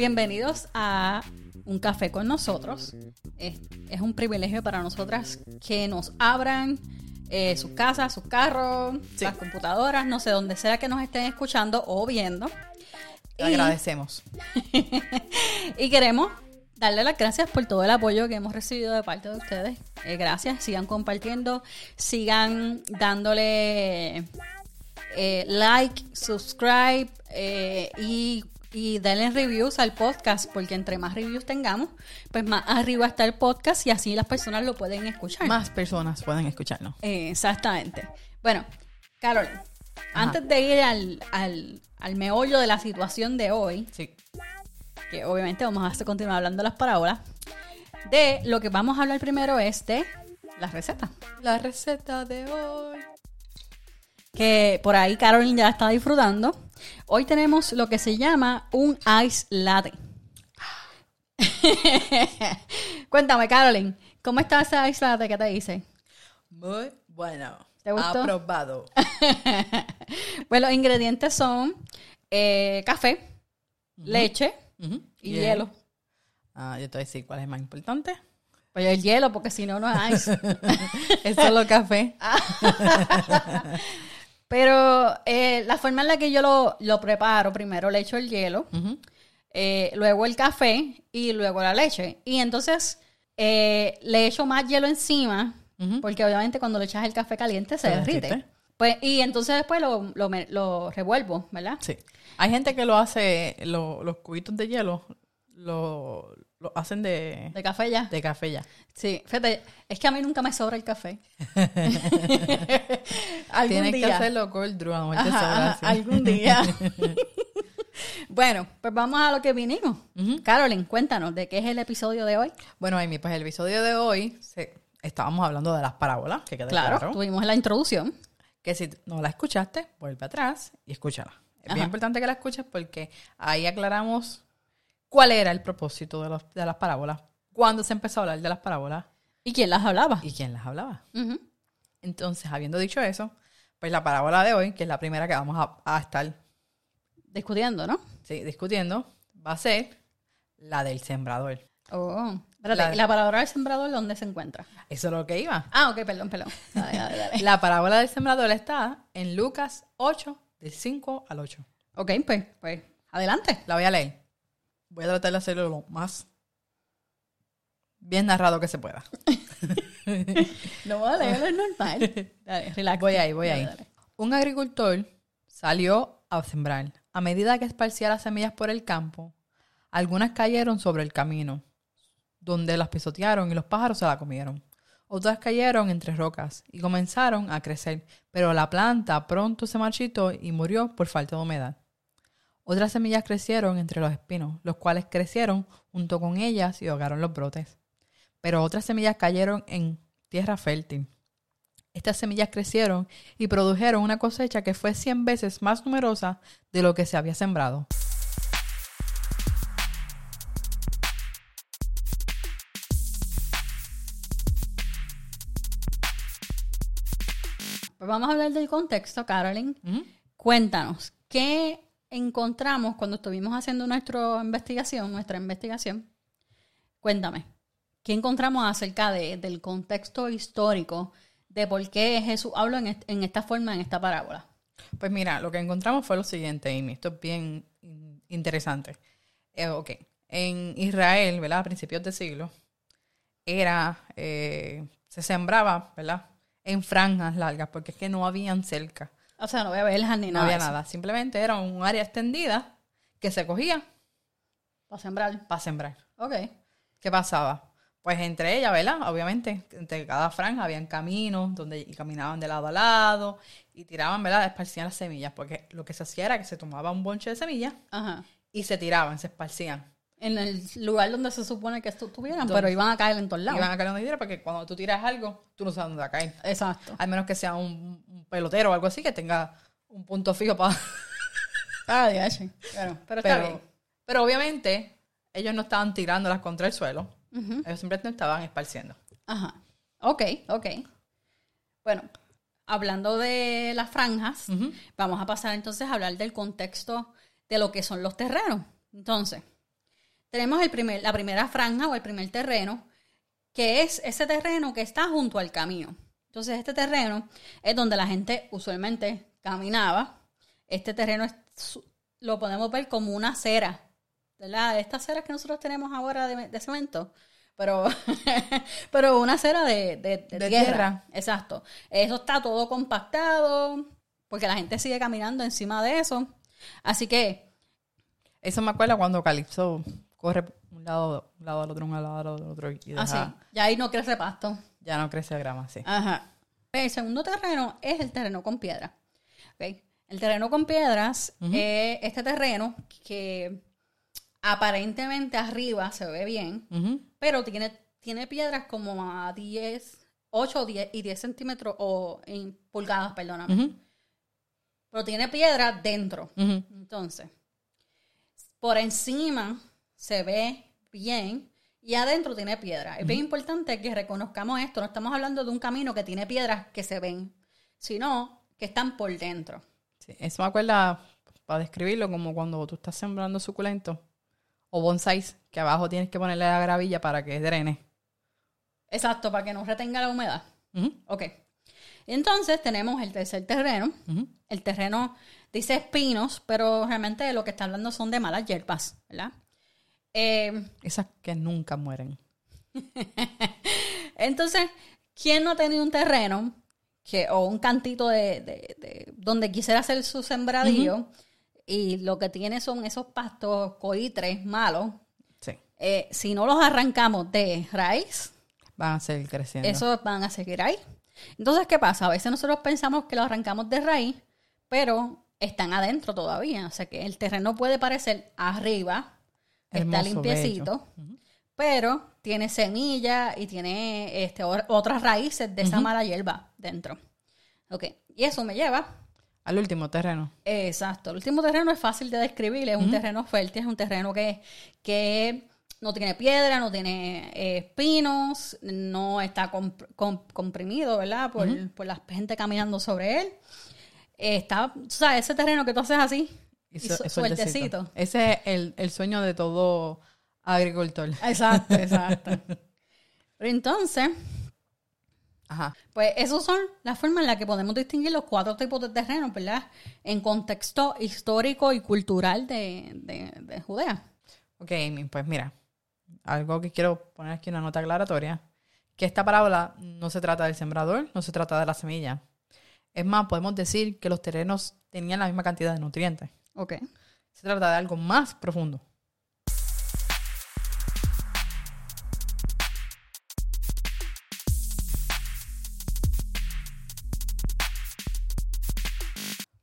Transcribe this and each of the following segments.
Bienvenidos a Un Café con nosotros. Es, es un privilegio para nosotras que nos abran eh, sus casas, sus carros, Sí. las computadoras, no sé, donde sea que nos estén escuchando o viendo. Te agradecemos. Y queremos darle las gracias por todo el apoyo que hemos recibido de parte de ustedes. Eh, gracias, sigan compartiendo, sigan dándole eh, like, subscribe eh, y, y denle reviews al podcast, porque entre más reviews tengamos, pues más arriba está el podcast y así las personas lo pueden escuchar. Más personas pueden escucharnos. Eh, exactamente. Bueno, Carol, antes de ir al, al, al meollo de la situación de hoy, Sí. que obviamente vamos a continuar hablando de las parábolas, de lo que vamos a hablar primero es de las recetas. La receta de hoy. Que por ahí Carolyn ya la está disfrutando. Hoy tenemos lo que se llama un ice latte. Cuéntame, Carolyn, ¿cómo está ese ice latte que te hice? Muy bueno. ¿Te gustó? Aprobado. Pues los ingredientes son eh, café, leche y hielo. Ah, yo te voy a decir cuál es más importante. Pues el hielo, porque si no, no es ice. es solo café. Pero eh, la forma en la que yo lo, lo preparo, primero le echo el hielo, eh, luego el café y luego la leche. Y entonces eh, le echo más hielo encima, porque obviamente cuando le echas el café caliente se, Se derrite. derrite. Pues, y entonces después lo, lo, lo revuelvo, ¿verdad? Sí. Hay gente que lo hace, lo- los cubitos de hielo, lo, lo hacen de, De café ya. de café ya. Sí, fíjate, es que a mí nunca me sobra el café. algún Tienes día. que hacerlo cold brew, a lo mejor te Ajá, sobra ajá, algún día. bueno, pues vamos a lo que vinimos. Carolyn, cuéntanos de qué es el episodio de hoy. Bueno, Amy, pues el episodio de hoy se- estábamos hablando de las parábolas, que quede Claro, claro. tuvimos la introducción. que si no la escuchaste, vuelve atrás y escúchala. Es Ajá. bien importante que la escuches porque ahí aclaramos cuál era el propósito de, los- de las parábolas, cuándo se empezó a hablar de las parábolas ¿Y quién las hablaba? y quién las hablaba. Entonces, habiendo dicho eso, pues la parábola de hoy, que es la primera que vamos a, a estar Discutiendo, ¿no? sí, discutiendo, va a ser la del sembrador. Oh, espérate, La- ¿y la palabra del sembrador dónde se encuentra? Eso es lo que iba. Ah, ok, perdón, perdón. Dale, dale, dale. La parábola del sembrador está en Lucas 8, del 5 al 8. ok, pues, pues, adelante. La voy a leer. Voy a tratar de hacerlo lo más bien narrado que se pueda. No voy a leerlo, es normal. Dale, relax. Voy ahí, voy Dale, ahí. dale. Un agricultor salió a sembrar. A medida que esparcía las semillas por el campo, algunas cayeron sobre el camino, donde las pisotearon y los pájaros se la comieron. Otras cayeron entre rocas y comenzaron a crecer, pero la planta pronto se marchitó y murió por falta de humedad. Otras semillas crecieron entre los espinos, los cuales crecieron junto con ellas y ahogaron los brotes. Pero otras semillas cayeron en tierra fértil. Estas semillas crecieron y produjeron una cosecha que fue 100 veces más numerosa de lo que se había sembrado. Pues vamos a hablar del contexto, Carolyn. Cuéntanos, ¿qué encontramos cuando estuvimos haciendo nuestra investigación, nuestra investigación? Cuéntame, ¿qué encontramos acerca de- del contexto histórico de por qué Jesús habló en, est- en esta forma, en esta parábola? Pues mira, lo que encontramos fue lo siguiente, Amy. Esto es bien in- interesante. Eh, ok, en Israel, ¿verdad? A principios de siglo, era, eh, se sembraba, ¿verdad? En franjas largas, porque es que no habían cerca. O sea, no voy a verlas ni No nada. había de eso. nada. Simplemente era un área extendida que se cogía Para sembrar. para sembrar. Ok. ¿Qué pasaba? Pues entre ellas, ¿verdad? Obviamente, entre cada franja habían caminos donde y caminaban de lado a lado y tiraban, ¿verdad? Esparcían las semillas, porque lo que se hacía era que se tomaba un bonche de semillas Ajá. y se tiraban, se esparcían. En el lugar donde se supone que estu- estuvieran, pero iban a caer en todos lados. Iban a caer donde quiera porque cuando tú tiras algo, tú no sabes dónde va a caer. Exacto. Al menos que sea un, un pelotero o algo así que tenga un punto fijo para... Ah, diache. Pero, pero está Pero, bien. pero obviamente ellos no estaban tirándolas contra el suelo. Ujú. Ellos simplemente estaban esparciendo. Ajá. Ok, ok. Bueno, hablando de las franjas, vamos a pasar entonces a hablar del contexto de lo que son los terrenos. Entonces, tenemos el primer, la primera franja o el primer terreno, que es ese terreno que está junto al camino. Entonces, este terreno es donde la gente usualmente caminaba. Este terreno es lo podemos ver como una acera, ¿verdad? Estas ceras que nosotros tenemos ahora de, de cemento, pero, pero una acera de, de- de tierra. tierra. Exacto. Eso está todo compactado, porque la gente sigue caminando encima de eso. Así que, Eso me acuerda cuando Calypso corre un lado, un lado al otro, un lado al otro y deja- así, ya ahí no crece pasto. ya no crece grama, sí. Ajá. El segundo terreno es el terreno con piedra. El terreno con piedras es este terreno que aparentemente arriba se ve bien, pero tiene, tiene piedras como a 10, 8 10 y 10 centímetros o en pulgadas, perdóname. Pero tiene piedra dentro. Entonces, por encima se ve bien y adentro tiene piedra. Es bien importante que reconozcamos esto. No estamos hablando de un camino que tiene piedras que se ven, sino que están por dentro. Sí, eso me acuerda, para describirlo, como cuando tú estás sembrando suculentos o bonsais, que abajo tienes que ponerle la gravilla para que drene. Exacto, para que no retenga la humedad. Ujú. Ok. Entonces tenemos el tercer terreno. El terreno dice espinos, pero realmente de lo que está hablando son de malas hierbas, ¿verdad? Eh, Esas que nunca mueren. Entonces, ¿quién no ha tenido un terreno que, o un cantito de, de- de- donde quisiera hacer su sembradillo y lo que tiene son esos pastos coitres malos? Sí, eh, si no los arrancamos de raíz, van a seguir creciendo. esos van a seguir ahí. Entonces, ¿qué pasa? A veces nosotros pensamos que los arrancamos de raíz, pero están adentro todavía. O sea que el terreno puede parecer arriba, está limpiecito, pero tiene semilla y tiene este, otras raíces de esa mala hierba dentro. Ok, y eso me lleva Al último terreno. Exacto. El último terreno es fácil de describir, es un terreno fértil, es un terreno que, que no tiene piedra, no tiene eh, espinos, no está comp- com- comprimido, ¿verdad? Por, por la gente caminando sobre él. Eh, está, o sea, ese terreno que tú haces así, y su- su- es suertecito. Ese es el, el sueño de todo agricultor. Exacto, exacto. Pero entonces, Ajá. Pues esas son las formas en las que podemos distinguir los cuatro tipos de terrenos, ¿verdad? En contexto histórico y cultural de, de- de Judea. Ok, pues mira, algo que quiero poner aquí una nota aclaratoria, que esta parábola no se trata del sembrador, no se trata de la semilla. Es más, podemos decir que los terrenos tenían la misma cantidad de nutrientes. Ok. Se trata de algo más profundo.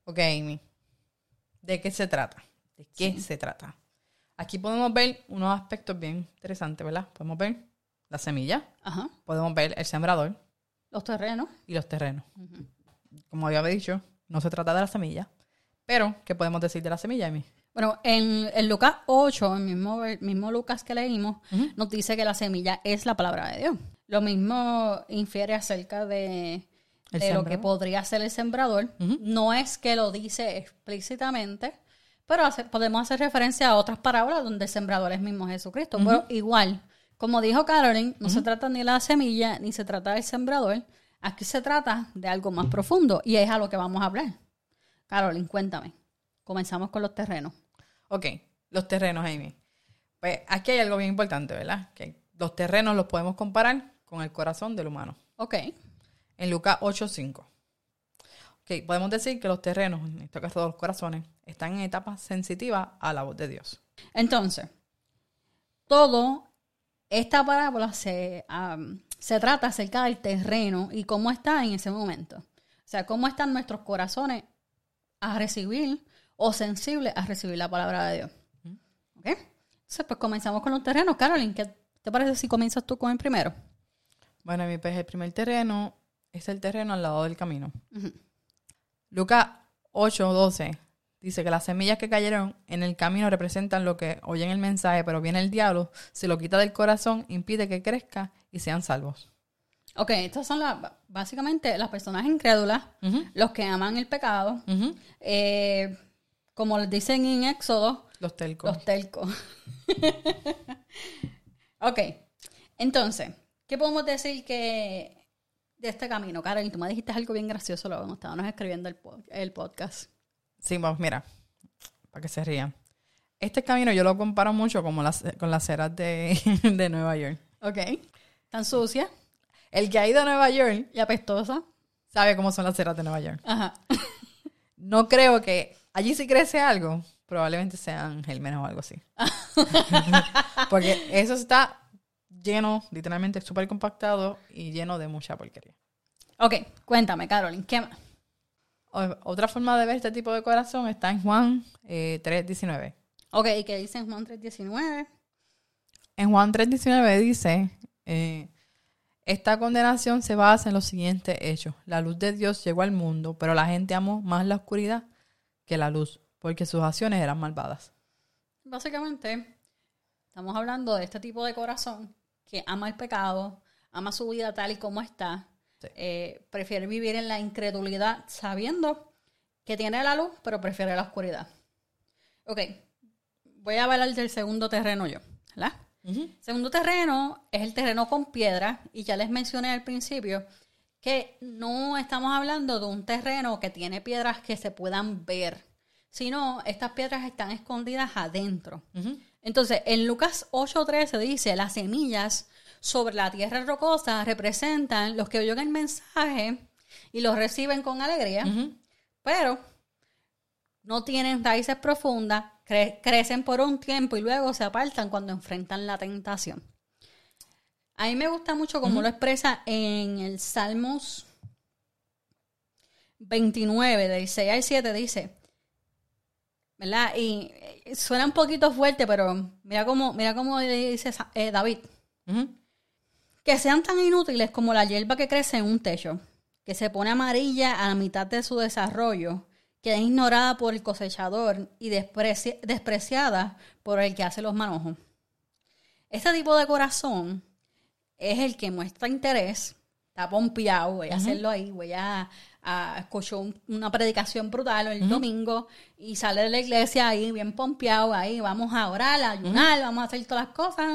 Ok, Amy. ¿De qué se trata? ¿De qué se trata? Aquí podemos ver unos aspectos bien interesantes, ¿verdad? Podemos ver la semilla, Ajá. podemos ver el sembrador Los terrenos. y los terrenos. Como había dicho, no se trata de la semilla. Pero, ¿qué podemos decir de la semilla, Amy? Bueno, en, en Lucas 8, el mismo, el mismo Lucas que leímos, nos dice que la semilla es la palabra de Dios. Lo mismo infiere acerca de, lo que podría ser el sembrador. No es que lo dice explícitamente, pero hace- podemos hacer referencia a otras parábolas donde el sembrador es mismo Jesucristo. Pero igual, como dijo Caroline, no se trata ni de la semilla, ni se trata del sembrador. Aquí se trata de algo más profundo y es a lo que vamos a hablar. Caroline, cuéntame. Comenzamos con los terrenos. Ok, los terrenos, Amy. Pues aquí hay algo bien importante, ¿verdad? Que los terrenos los podemos comparar con el corazón del humano. Ok. En Lucas 8.5. Ok, podemos decir que los terrenos, en este caso los corazones, están en etapas sensitivas a la voz de Dios. Entonces, todo esta parábola se, se trata acerca del terreno y cómo está en ese momento. O sea, cómo están nuestros corazones a recibir o sensibles a recibir la palabra de Dios. ¿Ok? Entonces, pues comenzamos con los terrenos. Carolyn, ¿qué te parece si comienzas tú con el primero? Bueno, mi pues el primer terreno es el terreno al lado del camino. Lucas 8.12 dice que las semillas que cayeron en el camino representan lo que oyen el mensaje, pero viene el diablo, se lo quita del corazón, impide que crezca y sean salvos. Ok, estas son las, básicamente las personas incrédulas, los que aman el pecado. Eh, como les dicen en Éxodo, Los telcos. Los telcos. ok. Entonces, ¿qué podemos decir que de este camino? Karen, tú me dijiste algo bien gracioso luego cuando estábamos escribiendo el, el podcast. Sí, vamos, mira, para que se rían. Este camino yo lo comparo mucho como las, con las ceras de, de Nueva York. Ok. Tan sucia El que ha ido a Nueva York y apestosa. sabe cómo son las ceras de Nueva York. Ajá. No creo que allí si crece algo, probablemente sean gérmenes o algo así. Porque eso está lleno, literalmente súper compactado y lleno de mucha porquería. Ok, cuéntame, Carolyn, ¿qué más? Otra forma de ver este tipo de corazón está en Juan eh, 3.19. Ok, ¿y qué dice en Juan 3.19? En Juan 3.19 dice, eh, esta condenación se basa en los siguientes hechos. La luz de Dios llegó al mundo, pero la gente amó más la oscuridad que la luz, porque sus acciones eran malvadas. Básicamente, estamos hablando de este tipo de corazón que ama el pecado, ama su vida tal y como está, Sí. eh, prefiere vivir en la incredulidad sabiendo que tiene la luz, pero prefiere la oscuridad. Ok, voy a hablar del segundo terreno yo, ¿verdad? Segundo terreno es el terreno con piedra y ya les mencioné al principio que no estamos hablando de un terreno que tiene piedras que se puedan ver, sino estas piedras están escondidas adentro. Entonces, en Lucas 8:13 dice, las semillas sobre la tierra rocosa representan los que oyen el mensaje y los reciben con alegría, pero no tienen raíces profundas, cre- crecen por un tiempo y luego se apartan cuando enfrentan la tentación. A mí me gusta mucho cómo lo expresa en el Salmos 29, del 6 al 7, dice, ¿verdad? Y eh, suena un poquito fuerte, pero mira cómo, mira cómo dice eh, David. Que sean tan inútiles como la hierba que crece en un techo, que se pone amarilla a la mitad de su desarrollo, que es ignorada por el cosechador y despreci- despreciada por el que hace los manojos. Este tipo de corazón es el que muestra interés, está pompeado, voy a hacerlo ahí, voy a, a un- una predicación brutal el domingo y sale de la iglesia ahí bien pompeado, ahí vamos a orar, a ayunar, vamos a hacer todas las cosas.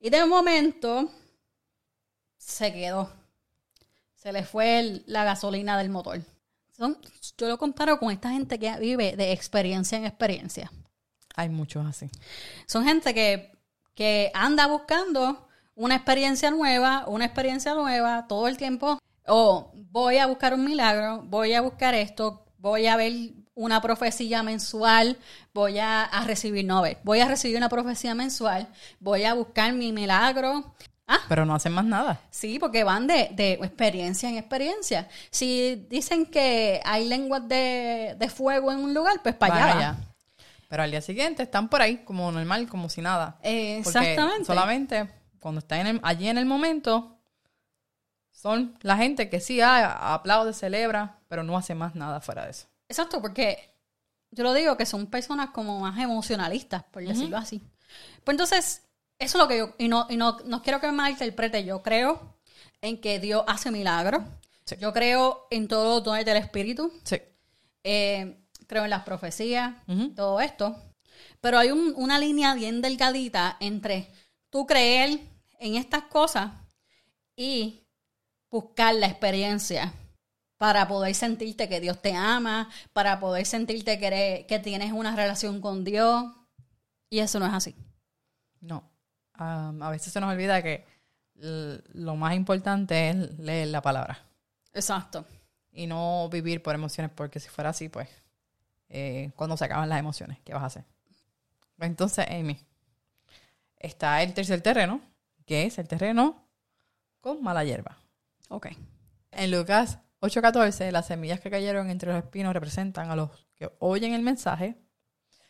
Y de momento se quedó. Se le fue el- la gasolina del motor. Son, yo lo comparo con esta gente que vive de experiencia en experiencia. Hay muchos así. Son gente que, que anda buscando una experiencia nueva, una experiencia nueva todo el tiempo. O voy a buscar un milagro, voy a buscar esto, voy a ver una profecía mensual, voy a, a recibir, no, voy a recibir una profecía mensual, voy a buscar mi milagro. Ah, Pero no hacen más nada. Sí, porque van de, de experiencia en experiencia. Si dicen que hay lenguas de, de fuego en un lugar, pues para allá. allá. Pero al día siguiente están por ahí como normal, como si nada. Eh, exactamente. solamente cuando están en el- allí en el momento, son la gente que sí ah, aplaude, celebra, pero no hace más nada fuera de eso. Exacto, porque yo lo digo que son personas como más emocionalistas, por decirlo así. Pues entonces, eso es lo que yo, y no, y no, no quiero que me malinterprete, yo creo en que Dios hace milagros. Sí. Yo creo en todos los dones del Espíritu. Sí. Eh, creo en las profecías, todo esto. Pero hay un- una línea bien delgadita entre tú creer en estas cosas y buscar la experiencia para poder sentirte que Dios te ama, para poder sentirte que, eres- que tienes una relación con Dios. Y eso no es así. No. Am, a veces se nos olvida que lo más importante es leer la palabra Exacto. y no vivir por emociones, porque si fuera así, pues, eh, cuando se acaban las emociones, ¿qué vas a hacer? Entonces, Amy, está el tercer terreno, que es el terreno con mala hierba. Ok. En Lucas 8:14, las semillas que cayeron entre los espinos representan a los que oyen el mensaje,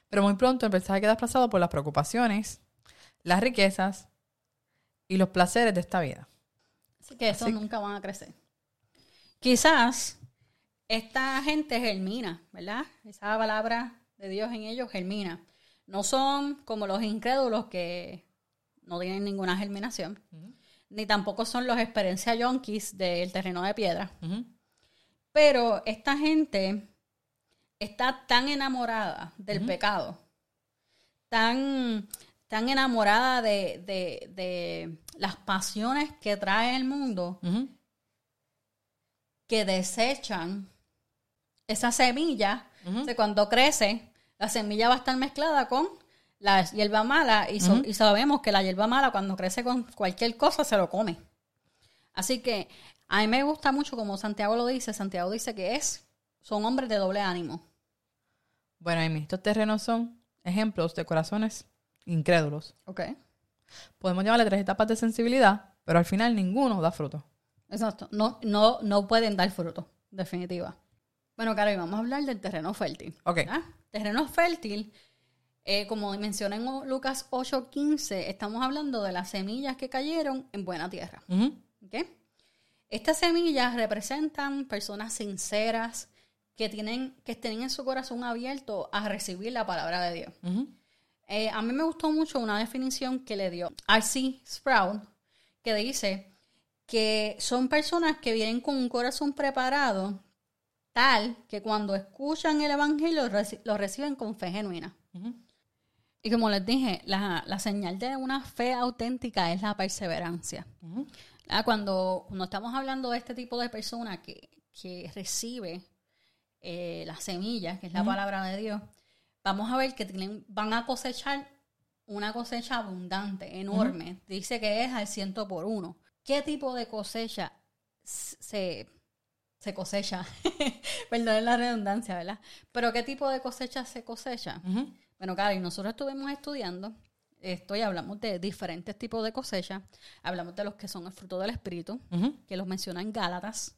pero muy pronto el mensaje queda desplazado por las preocupaciones, las riquezas y los placeres de esta vida. Así que esos nunca van a crecer. Quizás esta gente germina, ¿verdad? Esa palabra de Dios en ellos germina. No son como los incrédulos que no tienen ninguna germinación, ni tampoco son los experiencia junkies del terreno de piedra. Pero esta gente está tan enamorada del pecado tan, tan enamorada de, de, de las pasiones que trae el mundo que desechan esa semilla. O sea, cuando crece, la semilla va a estar mezclada con la hierba mala y, so- Ujú. y sabemos que la hierba mala cuando crece con cualquier cosa se lo come. Así que a mí me gusta mucho como Santiago lo dice. Santiago dice que es, son hombres de doble ánimo. Bueno, Amy, estos terrenos son ejemplos de corazones incrédulos. Ok. Podemos llamarle tres etapas de sensibilidad, pero al final ninguno da fruto. Exacto. No, no, no pueden dar fruto, definitiva. Bueno, Caro, y vamos a hablar del terreno fértil. Ok. ¿verdad? Terreno fértil, eh, como mencioné en Lucas 8:15, estamos hablando de las semillas que cayeron en buena tierra. ¿ok? Estas semillas representan personas sinceras que tienen que estén en su corazón abierto a recibir la palabra de Dios. Eh, a mí me gustó mucho una definición que le dio R.C. Sprout, que dice que son personas que vienen con un corazón preparado tal que cuando escuchan el Evangelio reci- lo reciben con fe genuina. Y como les dije, la, la señal de una fe auténtica es la perseverancia. Ah, Cuando, cuando estamos hablando de este tipo de persona que, que recibe eh, la semilla, que es la palabra de Dios, vamos a ver que tienen, van a cosechar una cosecha abundante, enorme. Dice que es al ciento por uno. ¿Qué tipo de cosecha se, se cosecha? Perdón la redundancia, ¿verdad? Pero ¿qué tipo de cosecha se cosecha? Ujú. Bueno, Cari, nosotros estuvimos estudiando esto y hablamos de diferentes tipos de cosecha. Hablamos de los que son el fruto del Espíritu, que los menciona en Gálatas.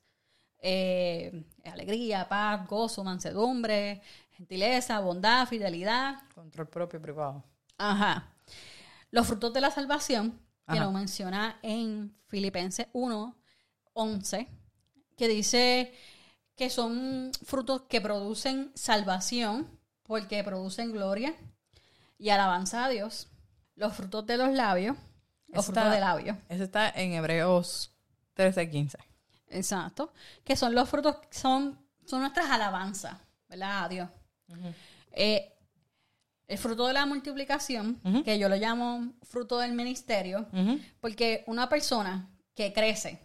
Eh, alegría, paz, gozo, mansedumbre, gentileza, bondad, fidelidad. Control propio privado. Ajá. Los frutos de la salvación, que Ajá. lo menciona en Filipenses 1, 11, que dice que son frutos que producen salvación, porque producen gloria y alabanza a Dios. Los frutos de los labios, los Está- frutos de labios, Ese está en Hebreos 13, 15. exacto, que son los frutos, son, son nuestras alabanzas, ¿verdad? A Dios. Eh, el fruto de la multiplicación, que yo lo llamo fruto del ministerio, porque una persona que crece,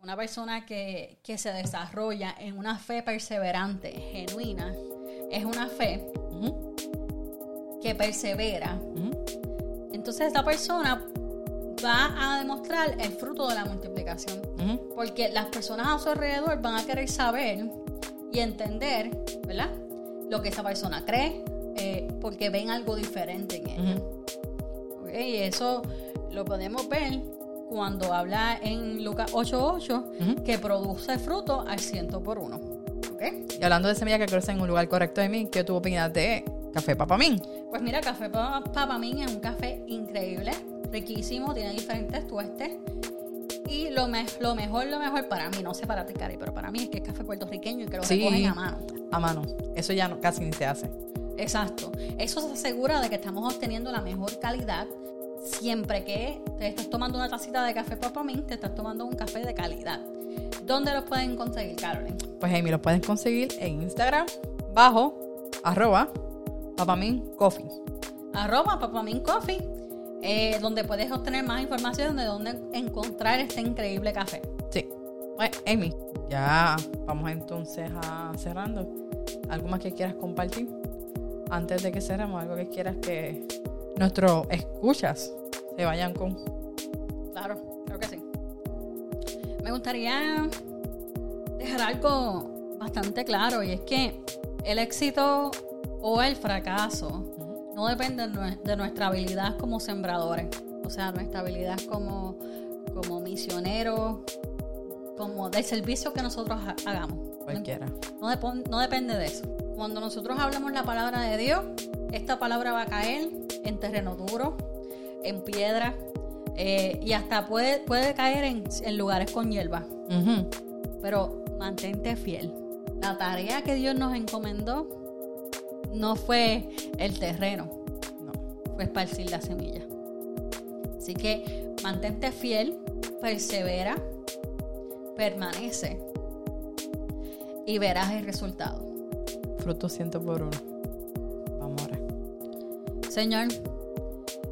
una persona que, que se desarrolla en una fe perseverante, genuina, es una fe que persevera. Entonces esta persona va a demostrar el fruto de la multiplicación. Porque las personas a su alrededor van a querer saber y entender, ¿verdad? Lo que esa persona cree, eh, porque ven algo diferente en ella. Y eso lo podemos ver cuando habla en Lucas 8.8, Ujú. que produce fruto al ciento por uno. ¿Ok? Y hablando de semillas que crecen en un lugar correcto de mí, ¿qué tú opinas de Café Papamín? Pues mira, Café Pa- Papamín es un café increíble, riquísimo, tiene diferentes tuestes. Y lo, me- lo mejor, lo mejor para mí, no sé para ti, Cari, pero para mí es que es café puertorriqueño y que lo Sí. recogen a mano. A mano. Eso ya no, casi ni se hace. Exacto. Eso se asegura de que estamos obteniendo la mejor calidad. Siempre que te estás tomando una tacita de café Papamín, te estás tomando un café de calidad. ¿Dónde lo pueden conseguir, Carolyn? Pues Amy, los puedes conseguir en Instagram bajo arroba papamin coffee. Arroba Papamín Coffee, eh, donde puedes obtener más información de dónde encontrar este increíble café. Sí. Pues Amy, ya vamos entonces a cerrando. ¿Algo más que quieras compartir? Antes de que cerremos, algo que quieras que nuestros escuchas se vayan con. Claro, creo que sí. Me gustaría dejar algo bastante claro y es que el éxito o el fracaso no depende de nuestra habilidad como sembradores, o sea, nuestra habilidad como, como misioneros, como del servicio que nosotros ha- hagamos. Cualquiera. No, depende de eso. Cuando nosotros hablamos la palabra de Dios, esta palabra va a caer en terreno duro, en piedra, eh, y hasta puede, puede caer en, en lugares con hierba. Pero mantente fiel. La tarea que Dios nos encomendó no fue el terreno, No. fue esparcir la semilla. Así que mantente fiel, persevera, permanece y verás el resultado. Fruto ciento por uno. Vamos ahora. Señor,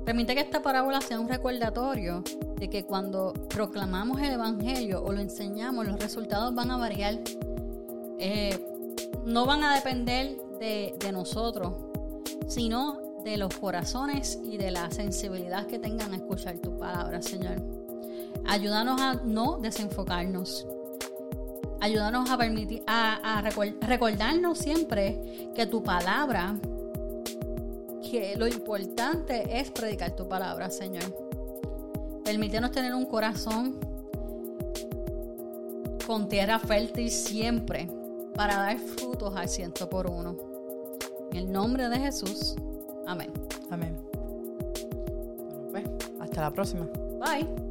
permite que esta parábola sea un recordatorio de que cuando proclamamos el Evangelio o lo enseñamos, los resultados van a variar. Eh, no van a depender de, de nosotros, sino de los corazones y de la sensibilidad que tengan a escuchar tu palabra, Señor. Ayúdanos a no desenfocarnos. Ayúdanos a permitir, a, recordarnos siempre que tu palabra, que lo importante es predicar tu palabra, Señor. Permítenos tener un corazón con tierra fértil siempre para dar frutos al ciento por uno. En el nombre de Jesús. Amén. Amén. Bueno, pues, hasta la próxima. Bye.